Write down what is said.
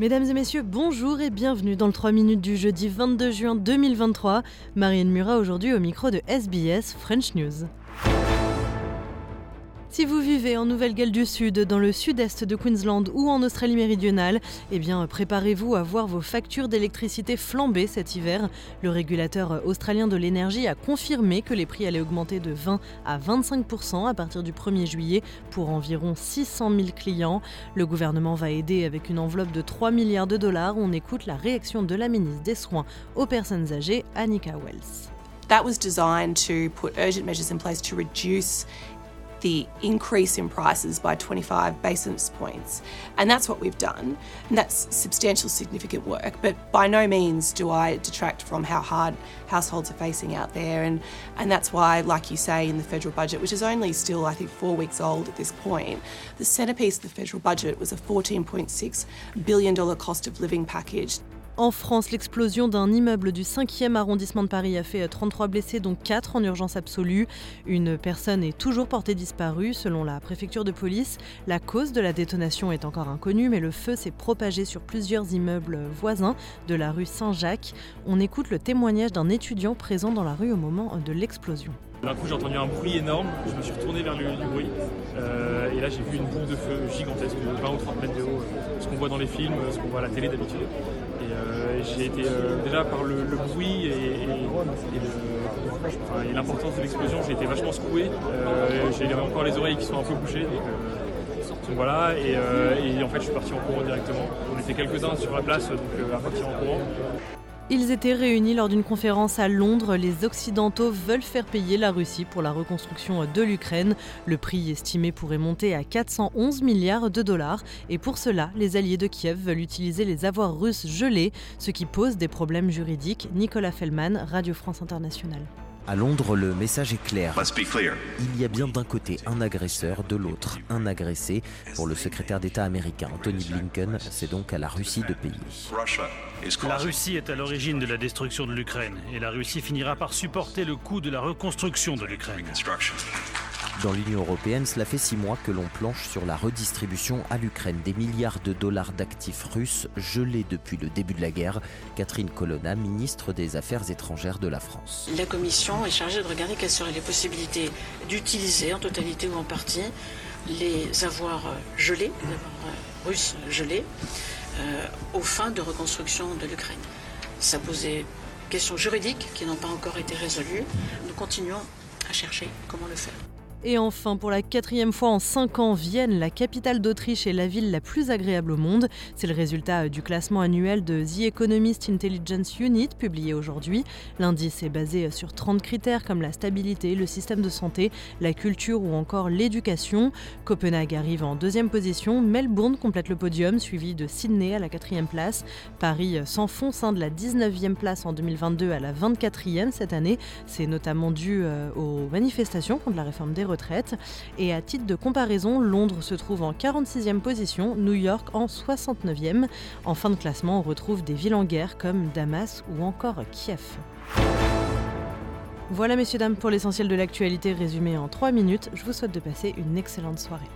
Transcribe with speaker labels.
Speaker 1: Mesdames et messieurs, bonjour et bienvenue dans le 3 minutes du jeudi 22 juin 2023. Marianne Murat aujourd'hui au micro de SBS French News. Si vous vivez en Nouvelle-Galles du Sud, dans le sud-est de Queensland ou en Australie méridionale, eh bien préparez-vous à voir vos factures d'électricité flamber cet hiver. Le régulateur australien de l'énergie a confirmé que les prix allaient augmenter de 20 à 25% à partir du 1er juillet pour environ 600 000 clients. Le gouvernement va aider avec une enveloppe de 3 milliards de dollars. On écoute la réaction de la ministre des Soins aux personnes âgées, Annika Wells.
Speaker 2: That was designed to put urgent measures in place to reduce the increase in prices by 25 basis points. And that's what we've done. And that's substantial, significant work. But by no means do I detract from how hard households are facing out there. And, and that's why, like you say, in the federal budget, which is only still, I think, four weeks old at this point, the centrepiece of the federal budget was a $14.6 billion cost of living package.
Speaker 1: En France, l'explosion d'un immeuble du 5e arrondissement de Paris a fait 33 blessés, dont 4 en urgence absolue. Une personne est toujours portée disparue, selon la préfecture de police. La cause de la détonation est encore inconnue, mais le feu s'est propagé sur plusieurs immeubles voisins de la rue Saint-Jacques. On écoute le témoignage d'un étudiant présent dans la rue au moment de l'explosion.
Speaker 3: D'un coup, j'ai entendu un bruit énorme, je me suis retourné vers le bruit, euh, et là, j'ai vu une bombe de feu gigantesque de 20 ou 30 mètres de haut, ce qu'on voit dans les films, ce qu'on voit à la télé d'habitude. Euh, j'ai été euh, déjà par le, bruit et, l'importance de l'explosion, j'ai été vachement secoué. Euh, j'ai encore les oreilles qui sont un peu bouchées. Donc, voilà, et, et, en fait je suis parti en courant directement. On était quelques-uns sur la place, donc à partir en courant.
Speaker 1: Ils étaient réunis lors d'une conférence à Londres. Les Occidentaux veulent faire payer la Russie pour la reconstruction de l'Ukraine. Le prix estimé pourrait monter à 411 milliards de dollars. Et pour cela, les alliés de Kiev veulent utiliser les avoirs russes gelés, ce qui pose des problèmes juridiques. Nicolas Fellman, Radio France Internationale.
Speaker 4: À Londres, le message est clair. Il y a bien d'un côté un agresseur, de l'autre un agressé. Pour le secrétaire d'État américain Anthony Blinken, c'est donc à la Russie de payer.
Speaker 5: La Russie est à l'origine de la destruction de l'Ukraine et la Russie finira par supporter le coût de la reconstruction de l'Ukraine.
Speaker 4: Dans l'Union européenne, cela fait six mois que l'on planche sur la redistribution à l'Ukraine des milliards de dollars d'actifs russes gelés depuis le début de la guerre. Catherine Colonna, ministre des Affaires étrangères de la France.
Speaker 6: La Commission est chargée de regarder quelles seraient les possibilités d'utiliser en totalité ou en partie les avoirs gelés, les avoirs russes gelés, euh, aux fins de reconstruction de l'Ukraine. Ça posait questions juridiques qui n'ont pas encore été résolues. Nous continuons à chercher comment le faire.
Speaker 1: Et enfin, pour la quatrième fois en cinq ans, Vienne, la capitale d'Autriche, est la ville la plus agréable au monde. C'est le résultat du classement annuel de The Economist Intelligence Unit, publié aujourd'hui. L'indice est basé sur 30 critères comme la stabilité, le système de santé, la culture ou encore l'éducation. Copenhague arrive en deuxième position, Melbourne complète le podium, suivi de Sydney à la quatrième place. Paris s'enfonce de la 19e place en 2022 à la 24e cette année. C'est notamment dû euh, aux manifestations contre la réforme des retraite. Et à titre de comparaison, Londres se trouve en 46e position, New York en 69e. En fin de classement, on retrouve des villes en guerre comme Damas ou encore Kiev. Voilà messieurs dames pour l'essentiel de l'actualité résumé en 3 minutes. Je vous souhaite de passer une excellente soirée.